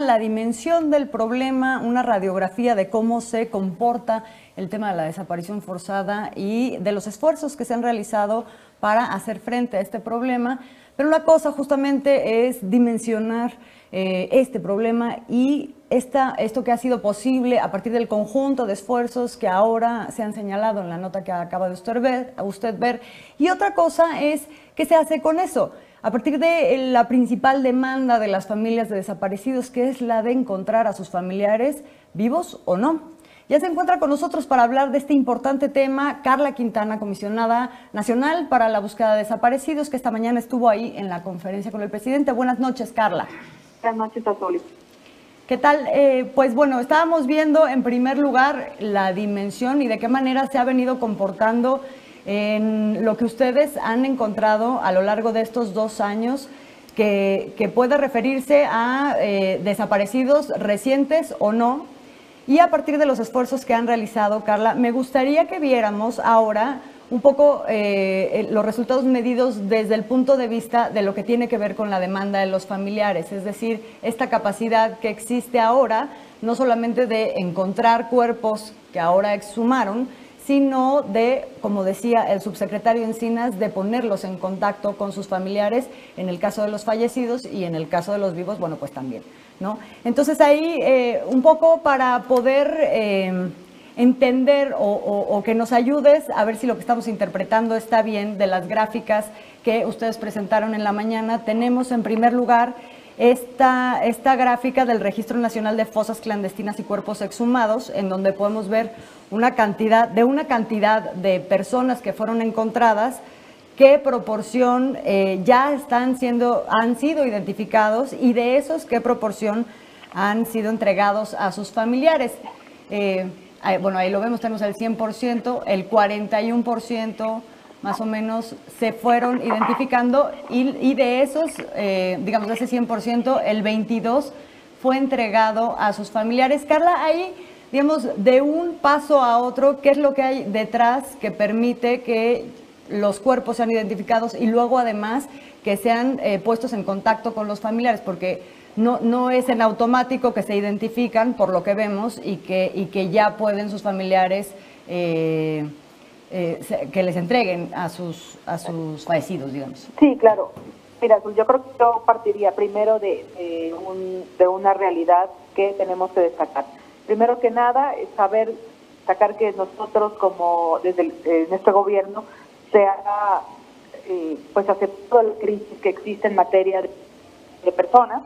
la dimensión del problema, una radiografía de cómo se comporta el tema de la desaparición forzada y de los esfuerzos que se han realizado para hacer frente a este problema. Pero una cosa justamente es dimensionar eh, este problema y esta, esto que ha sido posible a partir del conjunto de esfuerzos que ahora se han señalado en la nota que acaba de usted ver. Usted ver. Y otra cosa es qué se hace con eso a partir de la principal demanda de las familias de desaparecidos, que es la de encontrar a sus familiares vivos o no. Ya se encuentra con nosotros para hablar de este importante tema Carla Quintana, comisionada nacional para la búsqueda de desaparecidos, que esta mañana estuvo ahí en la conferencia con el presidente. Buenas noches, Carla. Buenas noches, Azuli. ¿Qué tal? Eh, pues bueno, estábamos viendo en primer lugar la dimensión y de qué manera se ha venido comportando en lo que ustedes han encontrado a lo largo de estos dos años que, puede referirse a eh, desaparecidos recientes o no. Y a partir de los esfuerzos que han realizado, Carla, me gustaría que viéramos ahora un poco eh, los resultados medidos desde el punto de vista de lo que tiene que ver con la demanda de los familiares, es decir, esta capacidad que existe ahora, no solamente de encontrar cuerpos que ahora exhumaron, sino de, como decía el subsecretario Encinas, de ponerlos en contacto con sus familiares en el caso de los fallecidos y en el caso de los vivos, bueno, pues también. ¿no? Entonces ahí, eh, un poco para poder eh, entender o, que nos ayudes a ver si lo que estamos interpretando está bien de las gráficas que ustedes presentaron en la mañana, tenemos en primer lugar esta, esta gráfica del Registro Nacional de Fosas Clandestinas y Cuerpos Exhumados, en donde podemos ver una cantidad, de una cantidad de personas que fueron encontradas, qué proporción eh, ya están siendo, han sido identificados y de esos qué proporción han sido entregados a sus familiares. Eh, bueno, ahí lo vemos, tenemos el 100%, el 41% más o menos se fueron identificando y, de esos, eh, digamos, de ese 100%, el 22 fue entregado a sus familiares. Carla, ahí, digamos, de un paso a otro, ¿qué es lo que hay detrás que permite que los cuerpos sean identificados y luego además que sean eh, puestos en contacto con los familiares? Porque no, no es en automático que se identifican por lo que vemos y que, y que ya pueden sus familiares... Eh, eh, que les entreguen a sus, a sus fallecidos, digamos. Sí, claro. Mira, yo creo que yo partiría primero de, de, un, de una realidad que tenemos que destacar. Primero que nada, es saber sacar que nosotros, como desde el, nuestro gobierno, se ha eh, pues aceptado la crisis que existe en materia de, personas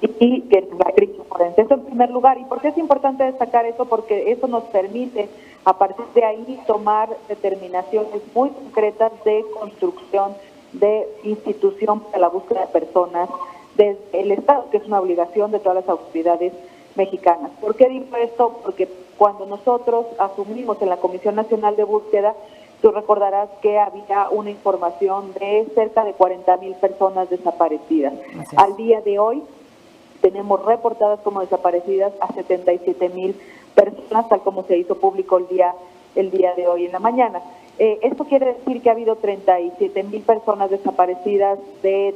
y, que la crisis forense. Eso en primer lugar. ¿Y por qué es importante destacar eso? Porque eso nos permite a partir de ahí tomar determinaciones muy concretas de construcción de institución para la búsqueda de personas desde el Estado, que es una obligación de todas las autoridades mexicanas. ¿Por qué digo esto? Porque cuando nosotros asumimos en la Comisión Nacional de Búsqueda, tú recordarás que había una información de cerca de 40 mil personas desaparecidas. Al día de hoy tenemos reportadas como desaparecidas a 77 mil personas, tal como se hizo público el día, el día de hoy en la mañana. Eh, esto quiere decir que ha habido 37 mil personas desaparecidas de,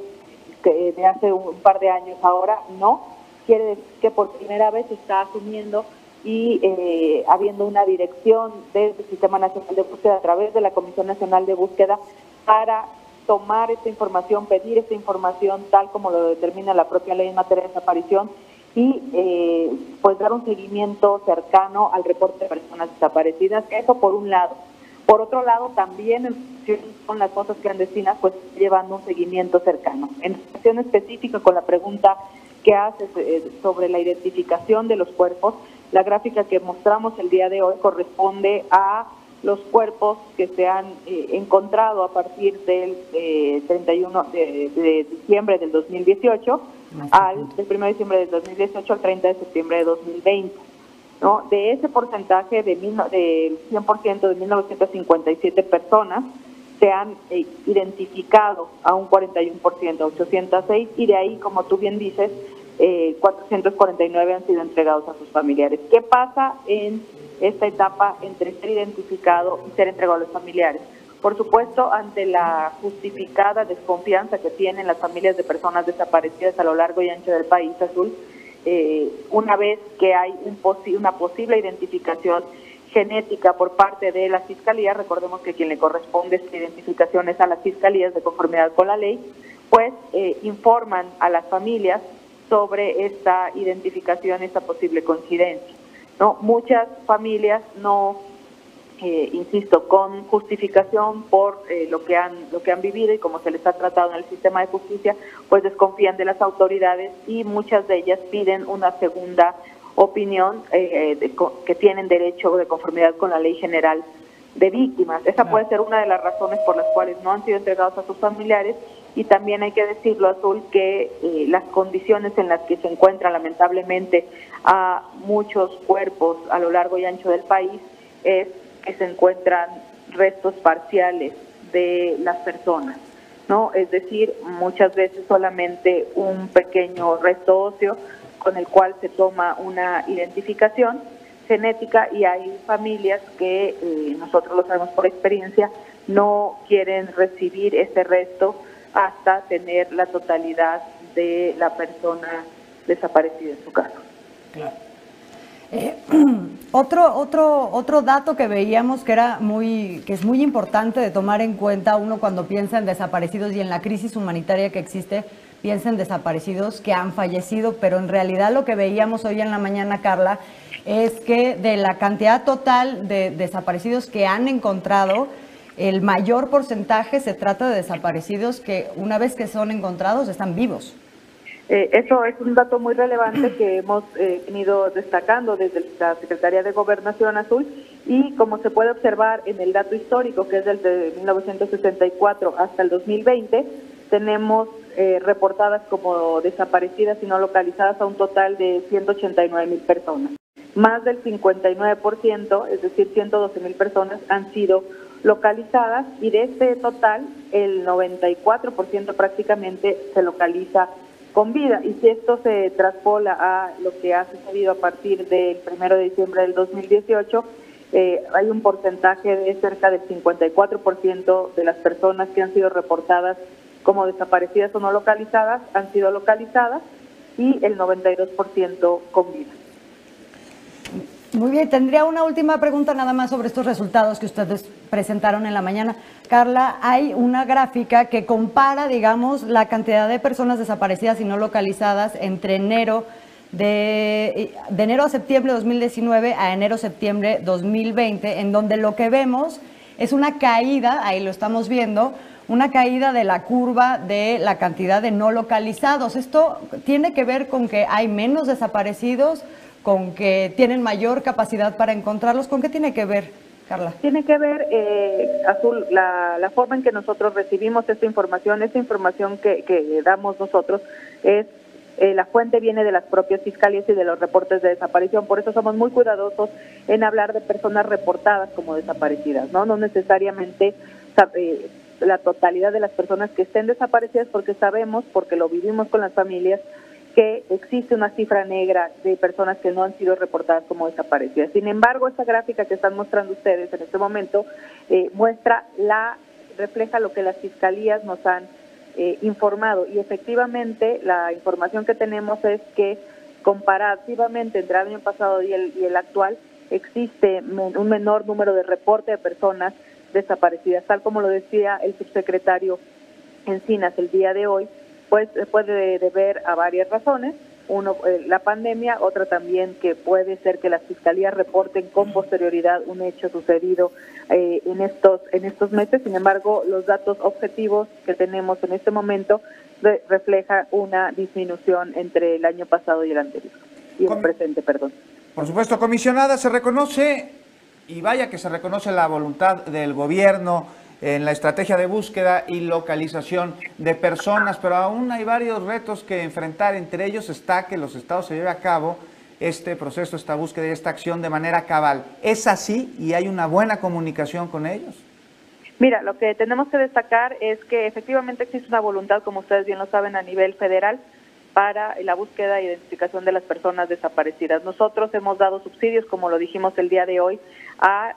hace un par de años ahora, no. Quiere decir que por primera vez se está asumiendo y eh, habiendo una dirección del Sistema Nacional de Búsqueda a través de la Comisión Nacional de Búsqueda para tomar esta información, pedir esta información tal como lo determina la propia ley en materia de desaparición y eh, pues dar un seguimiento cercano al reporte de personas desaparecidas. Eso por un lado. Por otro lado, también con las cosas clandestinas, pues llevando un seguimiento cercano. En relación específica con la pregunta que haces eh, sobre la identificación de los cuerpos, la gráfica que mostramos el día de hoy corresponde a los cuerpos que se han eh, encontrado a partir del 31 de, de, diciembre del 2018 al del 1 de diciembre del 2018 al 30 de septiembre de 2020. ¿no? De ese porcentaje de mil, del 100% de 1957 personas se han eh, identificado a un 41%, 806, y de ahí, como tú bien dices, eh, 449 han sido entregados a sus familiares. ¿Qué pasa en esta etapa entre ser identificado y ser entregado a los familiares? Por supuesto, ante la justificada desconfianza que tienen las familias de personas desaparecidas a lo largo y ancho del país azul, eh, una vez que hay un una posible identificación genética por parte de la Fiscalía, recordemos que quien le corresponde esta identificación es a las Fiscalías de conformidad con la ley, pues eh, informan a las familias sobre esta identificación, esta posible coincidencia. ¿No? Muchas familias no, eh, insisto, con justificación por eh, lo, que han, lo que han vivido y como se les ha tratado en el sistema de justicia, pues desconfían de las autoridades y muchas de ellas piden una segunda opinión eh, que tienen derecho de conformidad con la ley general de víctimas. Esa puede ser una de las razones por las cuales no han sido entregados a sus familiares y también hay que decirlo, Azul, que eh, las condiciones en las que se encuentran lamentablemente a muchos cuerpos a lo largo y ancho del país es que se encuentran restos parciales de las personas, ¿no? Es decir, muchas veces solamente un pequeño resto óseo con el cual se toma una identificación genética y hay familias que eh, nosotros lo sabemos por experiencia no quieren recibir ese resto hasta tener la totalidad de la persona desaparecida en su caso. Claro. Eh, otro, otro, otro dato que veíamos que era muy, que es muy importante de tomar en cuenta uno cuando piensa en desaparecidos y en la crisis humanitaria que existe, piensa en desaparecidos que han fallecido, pero en realidad lo que veíamos hoy en la mañana, Carla, es que de la cantidad total de desaparecidos que han encontrado, el mayor porcentaje se trata de desaparecidos que una vez que son encontrados están vivos. Eh, eso es un dato muy relevante que hemos eh, venido destacando desde la Secretaría de Gobernación Azul y como se puede observar en el dato histórico que es del de 1964 hasta el 2020, tenemos eh, reportadas como desaparecidas y no localizadas a un total de 189 mil personas. Más del 59%, es decir, 112 mil personas, han sido localizadas y de este total el 94% prácticamente se localiza con vida. Y si esto se traspola a lo que ha sucedido a partir del 1 de diciembre del 2018, eh, hay un porcentaje de cerca del 54% de las personas que han sido reportadas como desaparecidas o no localizadas han sido localizadas y el 92% con vida. Muy bien, tendría una última pregunta nada más sobre estos resultados que ustedes presentaron en la mañana. Carla, hay una gráfica que compara, digamos, la cantidad de personas desaparecidas y no localizadas entre enero de, enero a septiembre de 2019 a enero septiembre 2020, en donde lo que vemos es una caída, ahí lo estamos viendo, una caída de la curva de la cantidad de no localizados. Esto tiene que ver con que hay menos desaparecidos con que tienen mayor capacidad para encontrarlos. ¿Con qué tiene que ver, Carla? Tiene que ver, eh, Azul, la, forma en que nosotros recibimos esta información, esta información que, damos nosotros es eh, la fuente viene de las propias fiscalías y de los reportes de desaparición. Por eso somos muy cuidadosos en hablar de personas reportadas como desaparecidas, no, no necesariamente eh, la totalidad de las personas que estén desaparecidas, porque sabemos, porque lo vivimos con las familias, que existe una cifra negra de personas que no han sido reportadas como desaparecidas. Sin embargo, esta gráfica que están mostrando ustedes en este momento eh, muestra la refleja lo que las fiscalías nos han eh, informado y efectivamente la información que tenemos es que comparativamente entre el año pasado y el, y el actual existe un menor número de reporte de personas desaparecidas, tal como lo decía el subsecretario Encinas el día de hoy, pues puede deber a varias razones. Uno, eh, la pandemia, otra también que puede ser que las fiscalías reporten con posterioridad un hecho sucedido eh, en estos en estos meses. Sin embargo, los datos objetivos que tenemos en este momento refleja una disminución entre el año pasado y el anterior y el presente, perdón. Por supuesto, comisionada, se reconoce y vaya que se reconoce la voluntad del gobierno en la estrategia de búsqueda y localización de personas, pero aún hay varios retos que enfrentar. Entre ellos está que los estados se lleve a cabo este proceso, esta búsqueda y esta acción de manera cabal. ¿Es así y hay una buena comunicación con ellos? Mira, lo que tenemos que destacar es que efectivamente existe una voluntad, como ustedes bien lo saben, a nivel federal para la búsqueda e identificación de las personas desaparecidas. Nosotros hemos dado subsidios, como lo dijimos el día de hoy, a,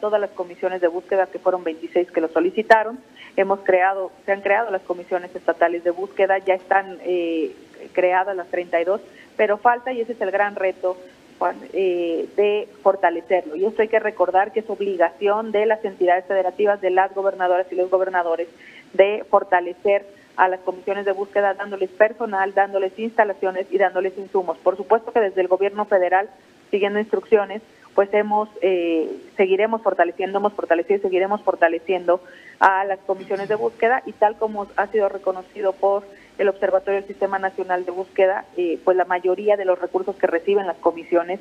todas las comisiones de búsqueda, que fueron 26 que lo solicitaron. Hemos creado, se han creado las comisiones estatales de búsqueda, ya están eh, creadas, las 32, pero falta, y ese es el gran reto, eh, de fortalecerlo. Y esto hay que recordar que es obligación de las entidades federativas, de las gobernadoras y los gobernadores, de fortalecer a las comisiones de búsqueda dándoles personal, dándoles instalaciones y dándoles insumos. Por supuesto que desde el gobierno federal, siguiendo instrucciones, pues hemos eh, seguiremos fortaleciendo, hemos fortalecido y seguiremos fortaleciendo a las comisiones de búsqueda y tal como ha sido reconocido por el Observatorio del Sistema Nacional de Búsqueda, eh, pues la mayoría de los recursos que reciben las comisiones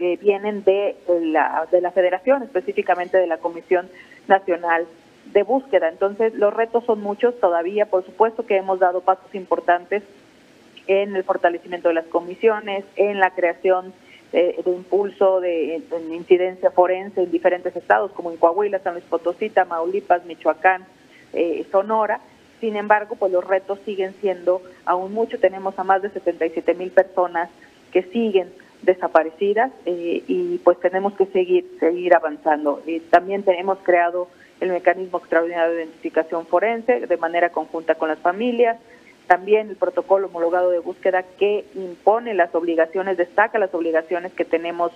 eh, vienen de la, de la Federación, específicamente de la Comisión Nacional de Búsqueda. Entonces, los retos son muchos todavía, por supuesto que hemos dado pasos importantes en el fortalecimiento de las comisiones, en la creación de, impulso de, incidencia forense en diferentes estados, como en Coahuila, San Luis Potosí, Tamaulipas, Michoacán, eh, Sonora. Sin embargo, pues los retos siguen siendo aún mucho. Tenemos a más de 77 mil personas que siguen desaparecidas eh, y pues tenemos que seguir seguir avanzando. y también tenemos creado el mecanismo extraordinario de identificación forense de manera conjunta con las familias, también el protocolo homologado de búsqueda que impone las obligaciones, destaca las obligaciones que tenemos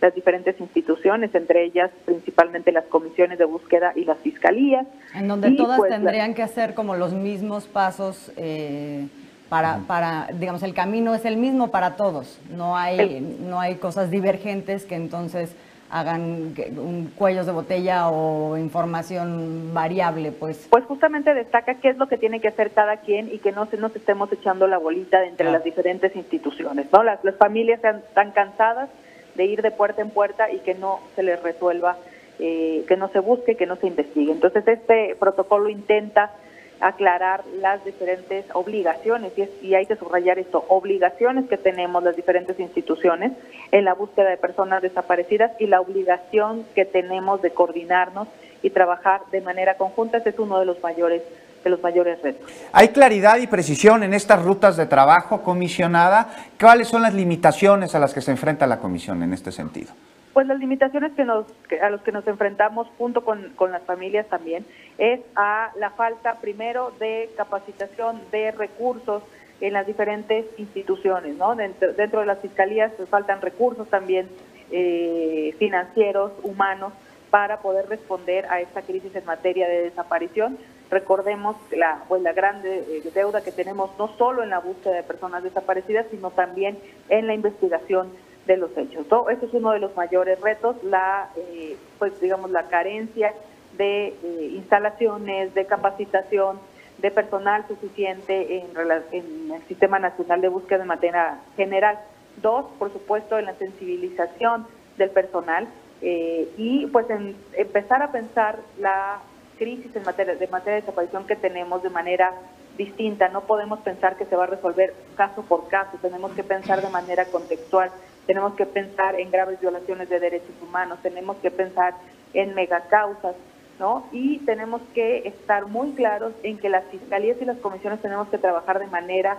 las diferentes instituciones, entre ellas principalmente las comisiones de búsqueda y las fiscalías. En donde todas pues, tendrían que hacer como los mismos pasos eh, para, para, digamos, el camino es el mismo para todos, no hay, no hay cosas divergentes que entonces hagan un cuellos de botella o información variable, pues. Pues justamente destaca qué es lo que tiene que hacer cada quien y que no se nos estemos echando la bolita entre las diferentes instituciones, ¿no? Las, las familias están cansadas de ir de puerta en puerta y que no se les resuelva, eh, que no se busque, que no se investigue. Entonces este protocolo intenta aclarar las diferentes obligaciones, y, hay que subrayar esto, obligaciones que tenemos las diferentes instituciones en la búsqueda de personas desaparecidas y la obligación que tenemos de coordinarnos y trabajar de manera conjunta, ese es uno de los mayores de los mayores retos. ¿Hay claridad y precisión en estas rutas de trabajo comisionada? ¿Cuáles son las limitaciones a las que se enfrenta la comisión en este sentido? Pues las limitaciones que nos, a los que nos enfrentamos junto con, las familias también es a la falta primero de capacitación de recursos en las diferentes instituciones, ¿no? Dentro, dentro de las fiscalías pues, faltan recursos también eh, financieros, humanos, para poder responder a esta crisis en materia de desaparición. Recordemos la, pues, la grande eh, deuda que tenemos no solo en la búsqueda de personas desaparecidas, sino también en la investigación de los hechos. ¿no? Es uno de los mayores retos, la, eh, pues digamos, la carencia de eh, instalaciones, de capacitación, de personal suficiente en, el Sistema Nacional de Búsqueda de materia general. Dos, por supuesto, en la sensibilización del personal eh, y pues en empezar a pensar la crisis en materia de desaparición que tenemos de manera distinta. No podemos pensar que se va a resolver caso por caso, tenemos que pensar de manera contextual tenemos que pensar en graves violaciones de derechos humanos, tenemos que pensar en megacausas, ¿no? Y tenemos que estar muy claros en que las fiscalías y las comisiones tenemos que trabajar de manera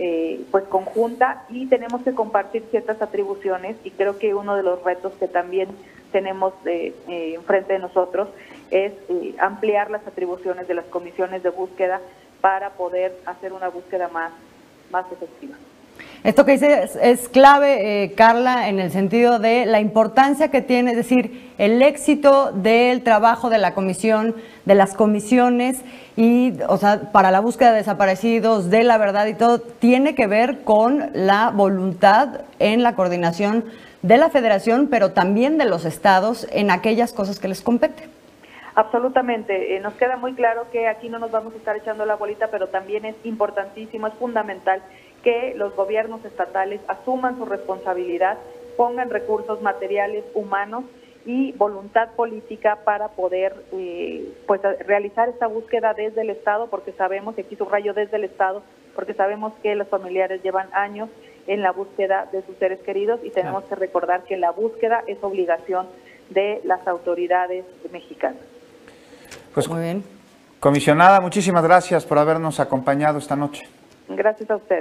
eh, pues conjunta y tenemos que compartir ciertas atribuciones y creo que uno de los retos que también tenemos eh, eh, enfrente de nosotros es ampliar las atribuciones de las comisiones de búsqueda para poder hacer una búsqueda más, más efectiva. Esto que dice es, clave, eh, Carla, en el sentido de la importancia que tiene, es decir, el éxito del trabajo de la comisión, de las comisiones y, o sea, para la búsqueda de desaparecidos, de la verdad y todo, tiene que ver con la voluntad en la coordinación de la federación, pero también de los estados en aquellas cosas que les competen. Absolutamente. Eh, nos queda muy claro que aquí no nos vamos a estar echando la bolita, pero también es importantísimo, es fundamental que los gobiernos estatales asuman su responsabilidad, pongan recursos materiales, humanos y voluntad política para poder eh, pues realizar esta búsqueda desde el Estado, porque sabemos, y aquí subrayo desde el Estado, porque sabemos que los familiares llevan años en la búsqueda de sus seres queridos y tenemos que recordar que la búsqueda es obligación de las autoridades mexicanas. Pues muy bien. Comisionada, muchísimas gracias por habernos acompañado esta noche. Gracias a ustedes.